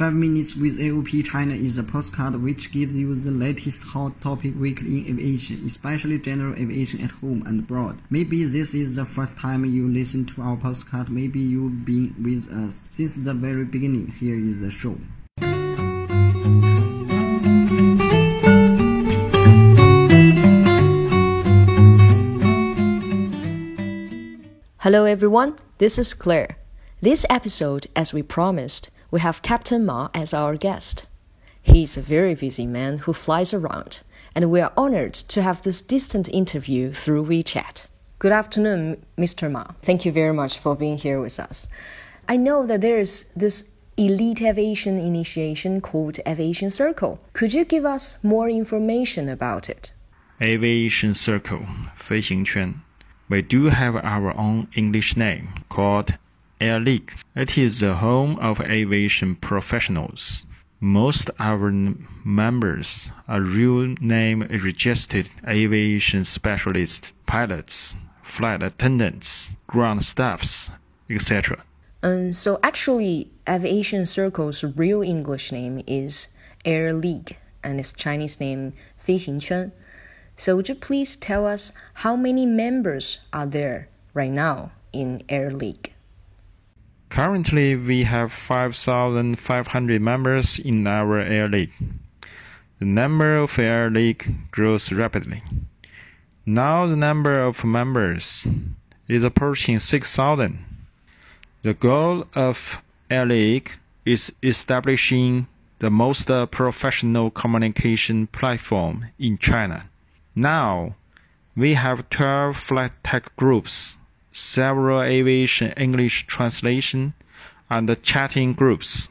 5 Minutes with AOPA China is a postcard which gives you the latest hot topic weekly in aviation, especially general aviation at home and abroad. Maybe this is the first time you listen to our postcard, maybe you've been with us since the very beginning. Here is the show. Hello everyone, this is Claire. This episode, as we promised, we have Captain Ma as our guest. He is a very busy man who flies around, and we are honored to have this distant interview through WeChat. Good afternoon, Mr. Ma. Thank you very much for being here with us. I know that there is this elite aviation initiation called Aviation Circle. Could you give us more information about it? Aviation Circle 飞行圈 we do have our own English name called Air League. It is the home of aviation professionals. Most our members are real name registered aviation specialists, pilots, flight attendants, ground staffs, etc. Um, so actually, Aviation Circle's real English name is Air League, and its Chinese name 飞行圈. So would you please tell us how many members are there right now in Air League? Currently, we have 5,500 members in our Air League. The number of Air League grows rapidly. Now the number of members is approaching 6,000. The goal of Air League is establishing the most uh, professional communication platform in China. Now, we have 12 flight tech groups several aviation English translation and chatting groups,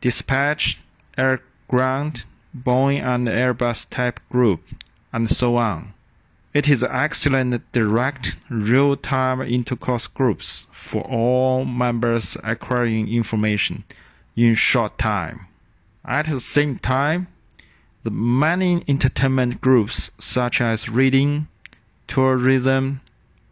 dispatch, air ground, Boeing and Airbus type group, and so on. It is excellent direct real-time intercourse groups for all members acquiring information in short time. At the same time, the many entertainment groups such as reading, tourism,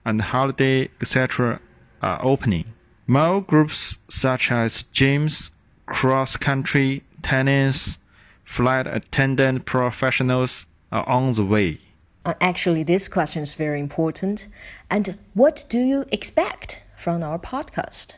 and holiday, etc., are opening. More groups such as gyms, cross country, tennis, flight attendant professionals are on the way. Uh, actually, this question is very important. And what do you expect from our podcast?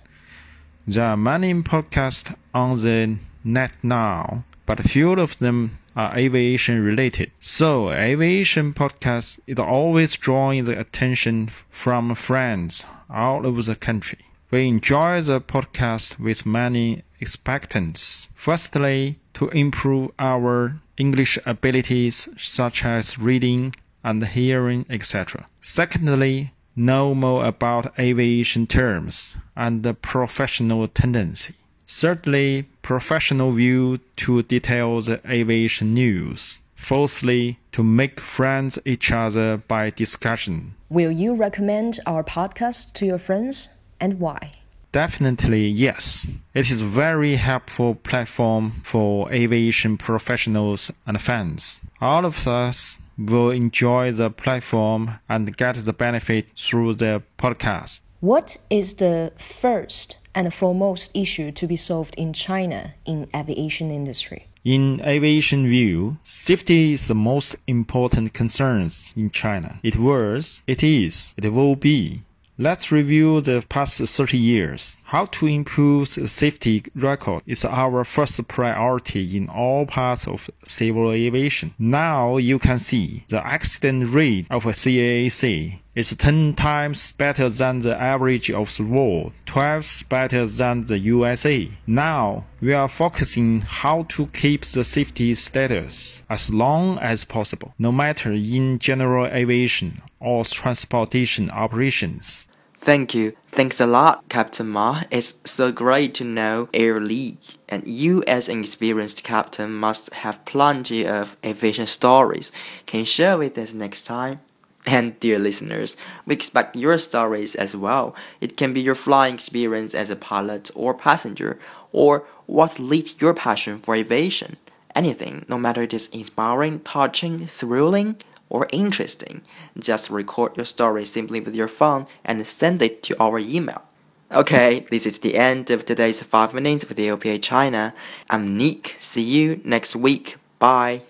There are many podcasts on the net now, but few of them are aviation related. So aviation podcast is always drawing the attention from friends all over the country. We enjoy the podcast with many expectants. Firstly, to improve our English abilities such as reading and hearing, etc. Secondly, know more about aviation terms and the professional tendency. Thirdly, professional view to detail the aviation news. Fourthly, to make friends each other by discussion. Will you recommend our podcast to your friends and why? Definitely yes. It is a very helpful platform for aviation professionals and fans. All of us will enjoy the platform and get the benefit through the podcast. What is the first and foremost issue to be solved in China in aviation industry? In aviation view, safety is the most important concern in China. It was, it is, it will be. Let's review the past 30 years. How to improve the safety record is our first priority in all parts of civil aviation. Now you can see the accident rate of CAAC is 10 times better than the average of the world, 12 better than the USA. Now we are focusing how to keep the safety status as long as possible, no matter in general aviation or transportation operations. Thank you. Thanks a lot, Captain Ma. It's so great to know Air League. And you, as an experienced captain, must have plenty of aviation stories. Can you share with us next time? And dear listeners, we expect your stories as well. It can be your flying experience as a pilot or passenger, or what leads your passion for aviation. Anything, no matter it is inspiring, touching, thrilling, or interesting, just record your story simply with your phone and send it to our email. Okay, this is the end of today's 5 minutes with the OPA China. I'm Nick. See you next week. Bye.